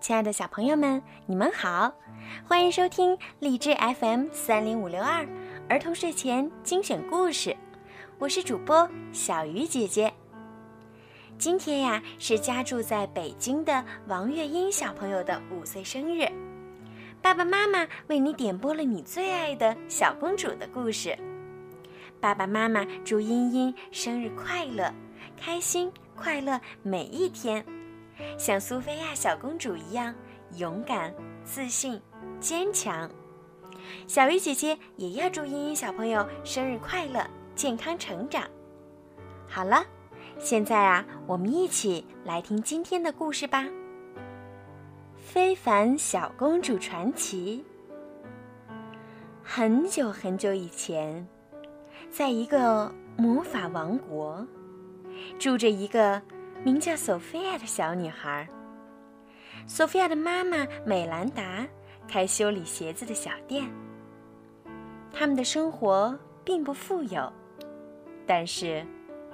亲爱的小朋友们，你们好，欢迎收听荔枝 FM 三零五六二儿童睡前精选故事，我是主播小鱼姐姐。今天呀是家住在北京的王月英小朋友的五岁生日，爸爸妈妈为你点播了你最爱的小公主的故事。爸爸妈妈祝茵茵生日快乐，开心快乐每一天。像苏菲亚小公主一样勇敢、自信、坚强。小鱼姐姐也要祝茵茵小朋友生日快乐、健康成长。好了，现在啊，我们一起来听今天的故事吧，《非凡小公主传奇》。很久很久以前，在一个魔法王国，住着一个。名叫索菲亚的小女孩。索菲亚的妈妈美兰达开修理鞋子的小店。他们的生活并不富有，但是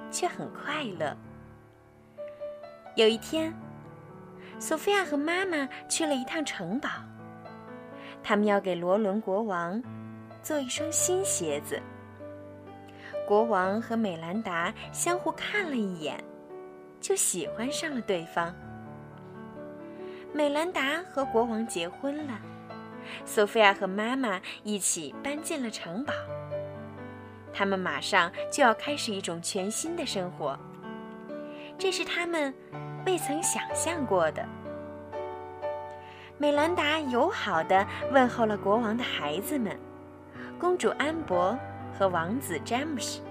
却很快乐。有一天，索菲亚和妈妈去了一趟城堡，他们要给罗伦国王做一双新鞋子。国王和美兰达相互看了一眼。就喜欢上了对方。美兰达和国王结婚了，索菲亚和妈妈一起搬进了城堡。他们马上就要开始一种全新的生活，这是他们未曾想象过的。美兰达友好地问候了国王的孩子们，公主安博和王子詹姆斯，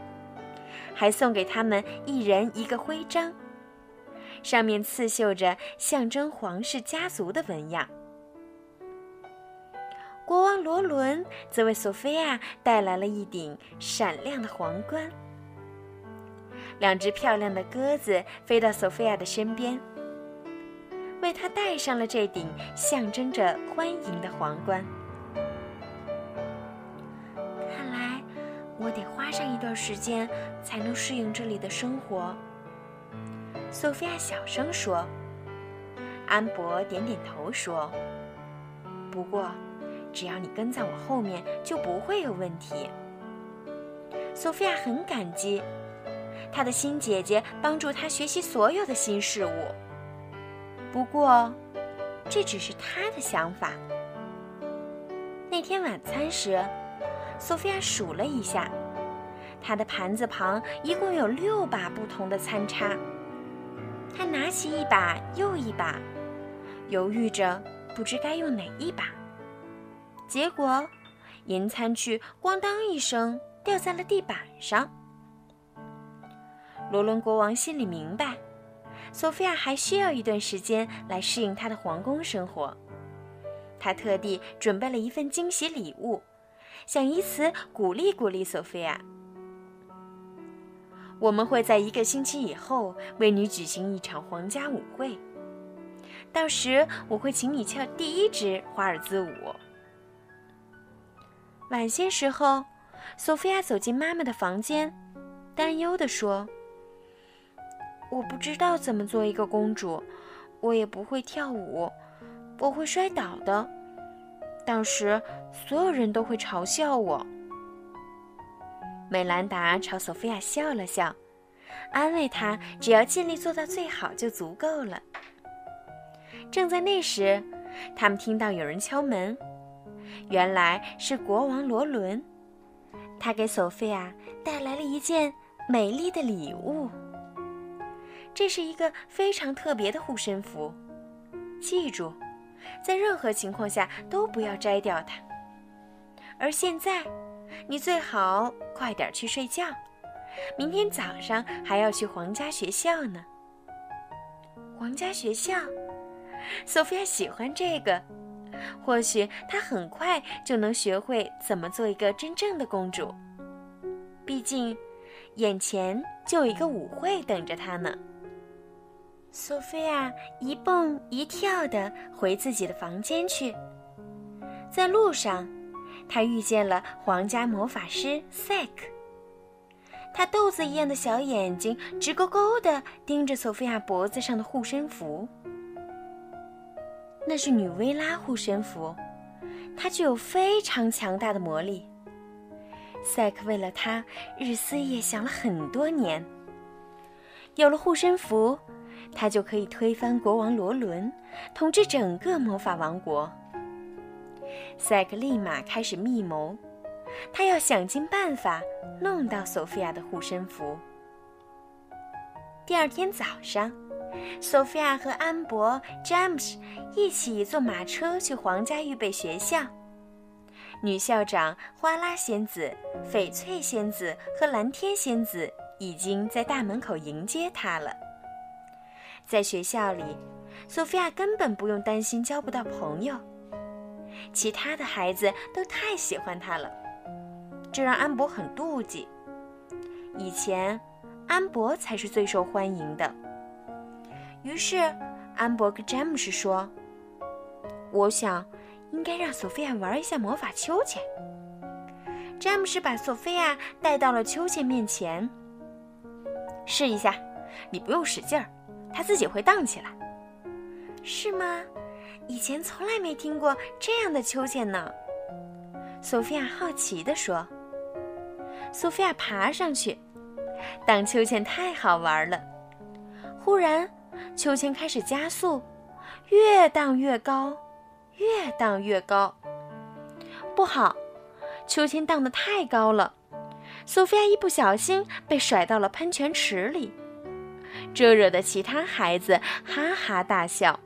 还送给他们一人一个徽章。上面刺绣着象征皇室家族的纹样。国王罗伦则为索菲亚带来了一顶闪亮的皇冠。两只漂亮的鸽子飞到索菲亚的身边，为她戴上了这顶象征着欢迎的皇冠。看来，我得花上一段时间才能适应这里的生活。索菲亚小声说：“安博点点头说，不过，只要你跟在我后面，就不会有问题。”索菲亚很感激，她的新姐姐帮助她学习所有的新事物。不过，这只是她的想法。那天晚餐时，索菲亚数了一下，她的盘子旁一共有六把不同的餐叉。他拿起一把又一把，犹豫着不知该用哪一把。结果，银餐具咣当一声掉在了地板上。罗伦国王心里明白，索菲亚还需要一段时间来适应他的皇宫生活。他特地准备了一份惊喜礼物，想以此鼓励鼓励索菲亚。我们会在一个星期以后为你举行一场皇家舞会，到时我会请你跳第一支华尔兹舞。晚些时候，索菲亚走进妈妈的房间，担忧地说：“我不知道怎么做一个公主，我也不会跳舞，我会摔倒的，到时所有人都会嘲笑我。”美兰达朝索菲亚笑了笑，安慰她：“只要尽力做到最好就足够了。”正在那时，他们听到有人敲门，原来是国王罗伦，他给索菲亚带来了一件美丽的礼物。这是一个非常特别的护身符，记住，在任何情况下都不要摘掉它。而现在。你最好快点去睡觉，明天早上还要去皇家学校呢。皇家学校，索菲亚喜欢这个，或许她很快就能学会怎么做一个真正的公主。毕竟，眼前就有一个舞会等着她呢。索菲亚一蹦一跳地回自己的房间去，在路上。他遇见了皇家魔法师赛克，他豆子一样的小眼睛直勾勾地盯着索菲亚脖子上的护身符。那是女薇拉护身符，它具有非常强大的魔力。赛克为了它日思夜想了很多年。有了护身符，他就可以推翻国王罗伦，统治整个魔法王国。赛克立马开始密谋，他要想尽办法弄到索菲亚的护身符。第二天早上，索菲亚和安博、詹姆斯一起坐马车去皇家预备学校。女校长花拉仙子、翡翠仙子和蓝天仙子已经在大门口迎接她了。在学校里，索菲亚根本不用担心交不到朋友。其他的孩子都太喜欢他了，这让安博很妒忌。以前，安博才是最受欢迎的。于是，安博跟詹姆斯说：“我想，应该让索菲亚玩一下魔法秋千。”詹姆斯把索菲亚带到了秋千面前，试一下，你不用使劲儿，它自己会荡起来。是吗？以前从来没听过这样的秋千呢，索菲亚好奇地说。索菲亚爬上去，荡秋千太好玩了。忽然，秋千开始加速，越荡越高，越荡越高。不好，秋千荡得太高了，索菲亚一不小心被甩到了喷泉池里，这惹得其他孩子哈哈大笑。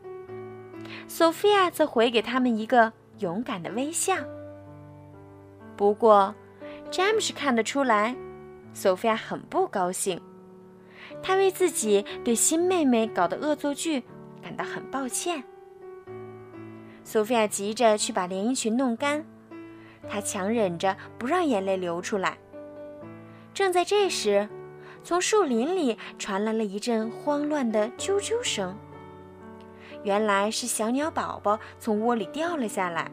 索菲亚则回给他们一个勇敢的微笑。不过，詹姆斯看得出来，索菲亚很不高兴。他为自己对新妹妹搞的恶作剧感到很抱歉。索菲亚急着去把连衣裙弄干，她强忍着不让眼泪流出来。正在这时，从树林里传来了一阵慌乱的啾啾声。原来是小鸟宝宝从窝里掉了下来。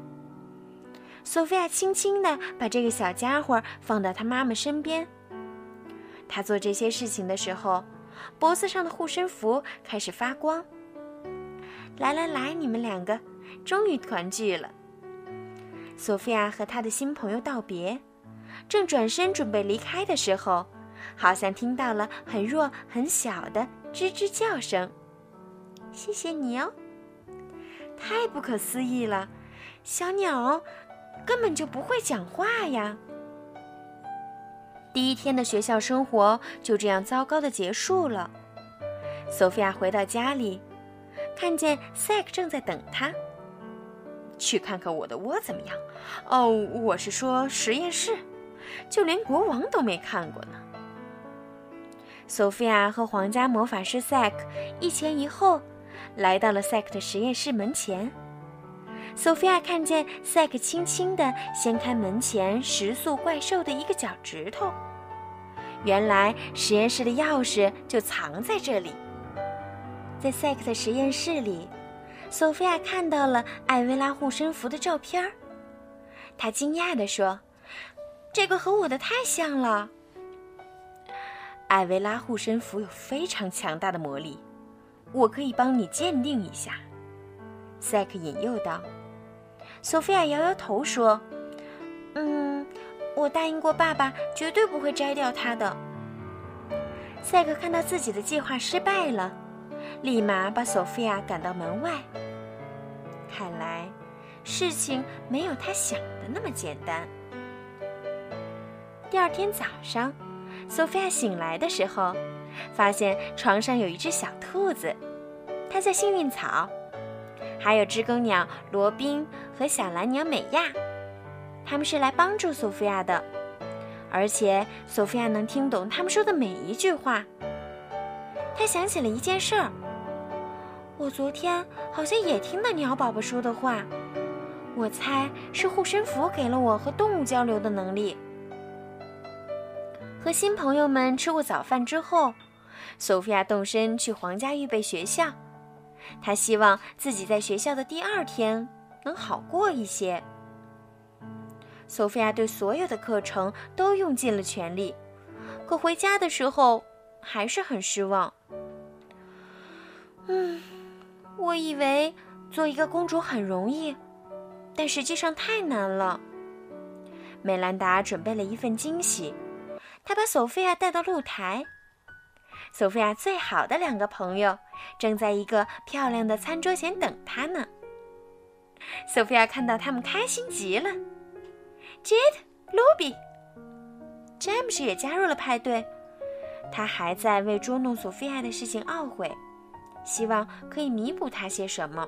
索菲亚轻轻地把这个小家伙放到他妈妈身边。他做这些事情的时候，脖子上的护身符开始发光。来来来，你们两个终于团聚了。索菲亚和她的新朋友道别，正转身准备离开的时候，好像听到了很弱很小的吱吱叫声。谢谢你哦，太不可思议了，小鸟根本就不会讲话呀。第一天的学校生活就这样糟糕的结束了。索菲亚回到家里，看见赛克正在等他。去看看我的窝怎么样？哦，我是说实验室，就连国王都没看过呢。索菲亚和皇家魔法师赛克一前一后。来到了赛克的实验室门前，索菲亚看见赛克轻轻地掀开门前食宿怪兽的一个脚趾头，原来实验室的钥匙就藏在这里。在赛克的实验室里，索菲亚看到了艾薇拉护身符的照片儿，她惊讶地说：“这个和我的太像了。”艾薇拉护身符有非常强大的魔力。我可以帮你鉴定一下，赛克引诱道。索菲亚摇摇头说：“嗯，我答应过爸爸，绝对不会摘掉它的。”赛克看到自己的计划失败了，立马把索菲亚赶到门外。看来，事情没有他想的那么简单。第二天早上，索菲亚醒来的时候。发现床上有一只小兔子，它叫幸运草，还有知更鸟罗宾和小蓝鸟美亚，他们是来帮助索菲亚的，而且索菲亚能听懂他们说的每一句话。她想起了一件事儿，我昨天好像也听到鸟宝宝说的话，我猜是护身符给了我和动物交流的能力。和新朋友们吃过早饭之后。索菲亚动身去皇家预备学校，她希望自己在学校的第二天能好过一些。索菲亚对所有的课程都用尽了全力，可回家的时候还是很失望。嗯，我以为做一个公主很容易，但实际上太难了。美兰达准备了一份惊喜，她把索菲亚带到露台。索菲亚最好的两个朋友正在一个漂亮的餐桌前等她呢。索菲亚看到他们，开心极了。Jade、Ruby、詹姆斯也加入了派对。他还在为捉弄索菲亚的事情懊悔，希望可以弥补他些什么。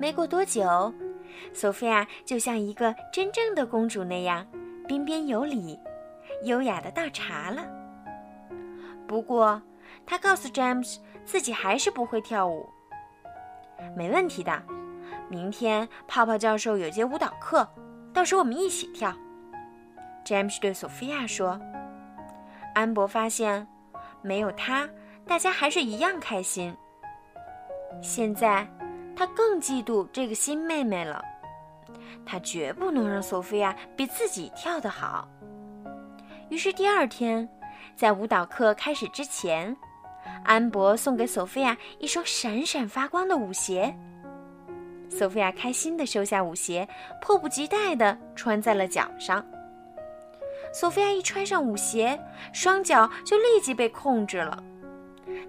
没过多久。索菲亚就像一个真正的公主那样，彬彬有礼、优雅的倒茶了。不过，他告诉詹姆斯自己还是不会跳舞。没问题的，明天泡泡教授有节舞蹈课，到时我们一起跳。詹姆斯对索菲亚说。安博发现，没有他，大家还是一样开心。现在。他更嫉妒这个新妹妹了，他绝不能让索菲亚比自己跳得好。于是第二天，在舞蹈课开始之前，安博送给索菲亚一双闪闪发光的舞鞋。索菲亚开心地收下舞鞋，迫不及待地穿在了脚上。索菲亚一穿上舞鞋，双脚就立即被控制了。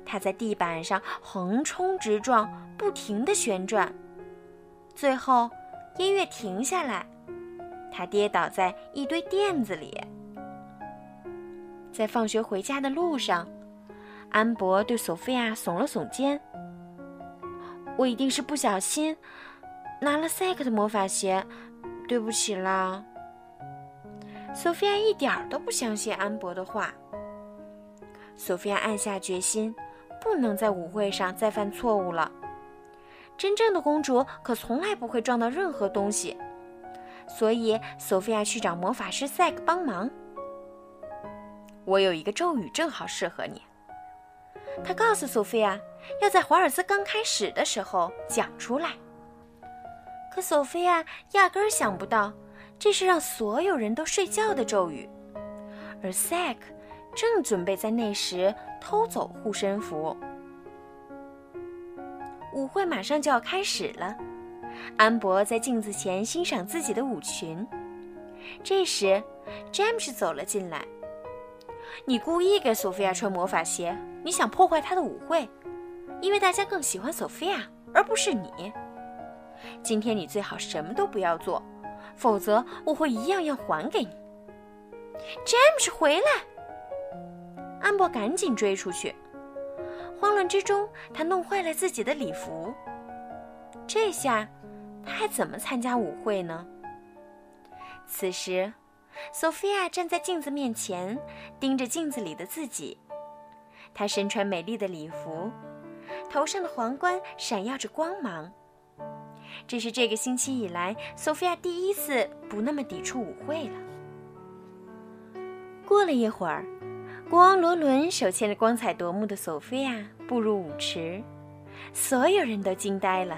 她在地板上横冲直撞，不停地旋转，最后音乐停下来，她跌倒在一堆垫子里。在放学回家的路上，安博对索菲亚耸了耸肩：“我一定是不小心拿了赛克的魔法鞋，对不起啦。”索菲亚一点都不相信安博的话。索菲亚暗下决心。不能在舞会上再犯错误了。真正的公主可从来不会撞到任何东西，所以索菲亚去找魔法师赛克帮忙。我有一个咒语正好适合你。他告诉索菲亚，要在华尔兹刚开始的时候讲出来。可索菲亚压根儿想不到，这是让所有人都睡觉的咒语，而赛克正准备在那时。偷走护身符。舞会马上就要开始了，安博在镜子前欣赏自己的舞裙。这时，詹姆斯走了进来。“你故意给索菲亚穿魔法鞋，你想破坏她的舞会，因为大家更喜欢索菲亚而不是你。今天你最好什么都不要做，否则我会一样样还给你。”詹姆斯，回来！安博赶紧追出去，慌乱之中，他弄坏了自己的礼服。这下，他还怎么参加舞会呢？此时，索菲亚站在镜子面前，盯着镜子里的自己。她身穿美丽的礼服，头上的皇冠闪耀着光芒。这是这个星期以来，索菲亚第一次不那么抵触舞会了。过了一会儿。国王罗伦手牵着光彩夺目的索菲亚步入舞池，所有人都惊呆了。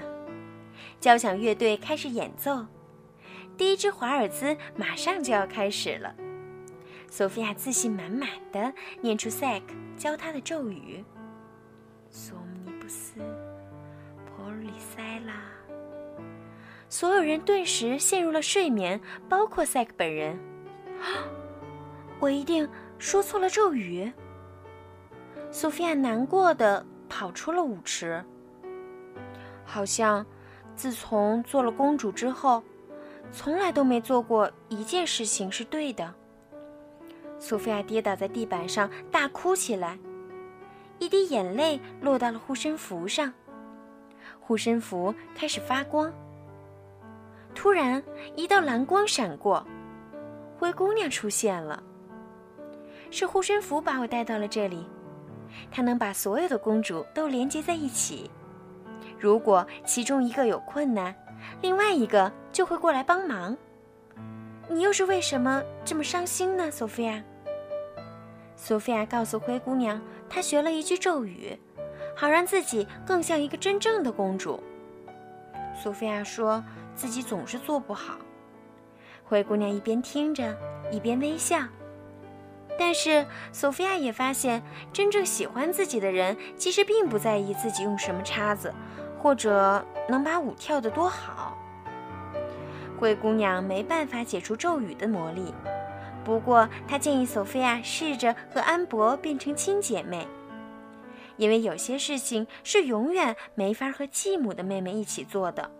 交响乐队开始演奏，第一支华尔兹马上就要开始了。索菲亚自信满满的念出赛克教她的咒语：“索姆尼布斯，普里塞拉。”所有人顿时陷入了睡眠，包括赛克本人。我一定。说错了咒语，索菲亚难过的跑出了舞池。好像自从做了公主之后，从来都没做过一件事情是对的。索菲亚跌倒在地板上，大哭起来，一滴眼泪落到了护身符上，护身符开始发光。突然，一道蓝光闪过，灰姑娘出现了。是护身符把我带到了这里，它能把所有的公主都连接在一起。如果其中一个有困难，另外一个就会过来帮忙。你又是为什么这么伤心呢，索菲亚？索菲亚告诉灰姑娘，她学了一句咒语，好让自己更像一个真正的公主。索菲亚说自己总是做不好。灰姑娘一边听着，一边微笑。但是，索菲亚也发现，真正喜欢自己的人，其实并不在意自己用什么叉子，或者能把舞跳得多好。灰姑娘没办法解除咒语的魔力，不过她建议索菲亚试着和安博变成亲姐妹，因为有些事情是永远没法和继母的妹妹一起做的。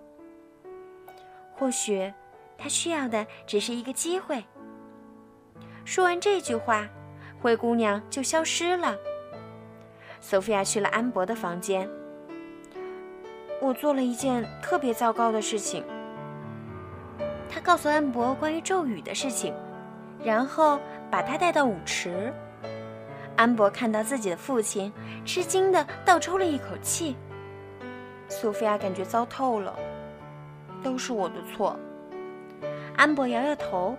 或许，她需要的只是一个机会。说完这句话，灰姑娘就消失了。索菲亚去了安博的房间。我做了一件特别糟糕的事情。他告诉安博关于咒语的事情，然后把他带到舞池。安博看到自己的父亲，吃惊地倒抽了一口气。索菲亚感觉糟透了，都是我的错。安博摇摇头：“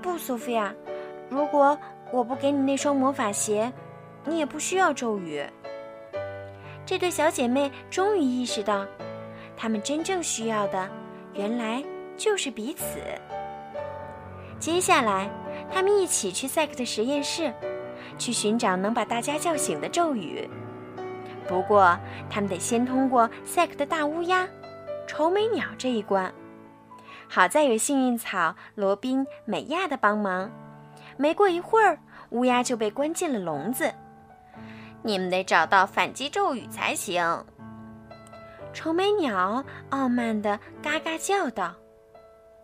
不，索菲亚，如果我不给你那双魔法鞋，你也不需要咒语。”这对小姐妹终于意识到，她们真正需要的，原来。就是彼此。接下来，她们一起去赛克的实验室，去寻找能把大家叫醒的咒语。不过，他们得先通过赛克的大乌鸦、愁眉鸟这一关。好在有幸运草罗宾、美亚的帮忙，没过一会儿，乌鸦就被关进了笼子。你们得找到反击咒语才行。丑眉鸟傲慢地嘎嘎叫道。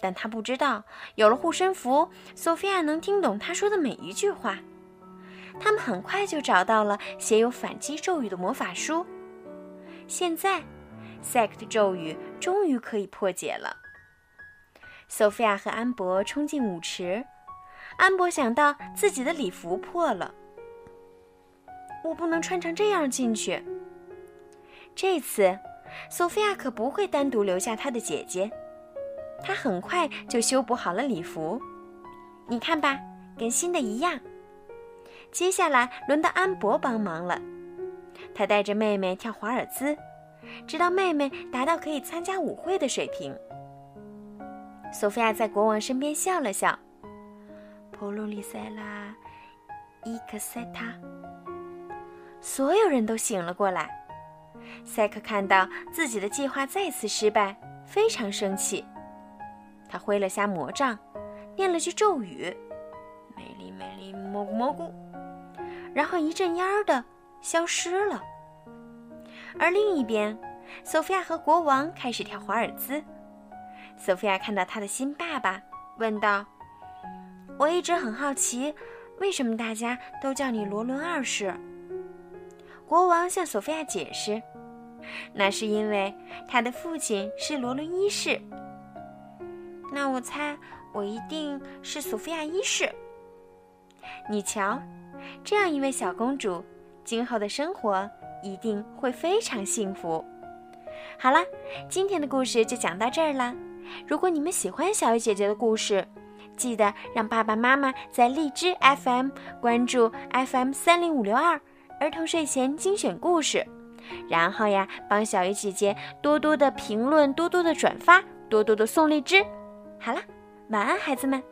但他不知道，有了护身符，索菲亚能听懂他说的每一句话。他们很快就找到了写有反击咒语的魔法书。现在，sect 咒语终于可以破解了。索菲亚和安博冲进舞池，安博想到自己的礼服破了，我不能穿成这样进去。这次，索菲亚可不会单独留下她的姐姐。她很快就修补好了礼服，你看吧，跟新的一样。接下来轮到安博帮忙了，他带着妹妹跳华尔兹，直到妹妹达到可以参加舞会的水平。索菲亚在国王身边笑了笑。普鲁里塞拉，伊克塞塔。所有人都醒了过来。赛克看到自己的计划再次失败，非常生气。他挥了下魔杖，念了句咒语：“美丽美丽蘑菇蘑菇”，然后一阵烟儿的消失了。而另一边，索菲亚和国王开始跳华尔兹。索菲亚看到她的新爸爸，问道：“我一直很好奇，为什么大家都叫你罗伦二世？”国王向索菲亚解释：“那是因为他的父亲是罗伦一世。”那我猜，我一定是索菲亚一世。你瞧，这样一位小公主，今后的生活一定会非常幸福。好了，今天的故事就讲到这儿了。如果你们喜欢小鱼姐姐的故事，记得让爸爸妈妈在荔枝 FM 关注 FM 三零五六二儿童睡前精选故事，然后呀，帮小鱼姐姐多多的评论，多多的转发，多多的送荔枝。好了，晚安，孩子们。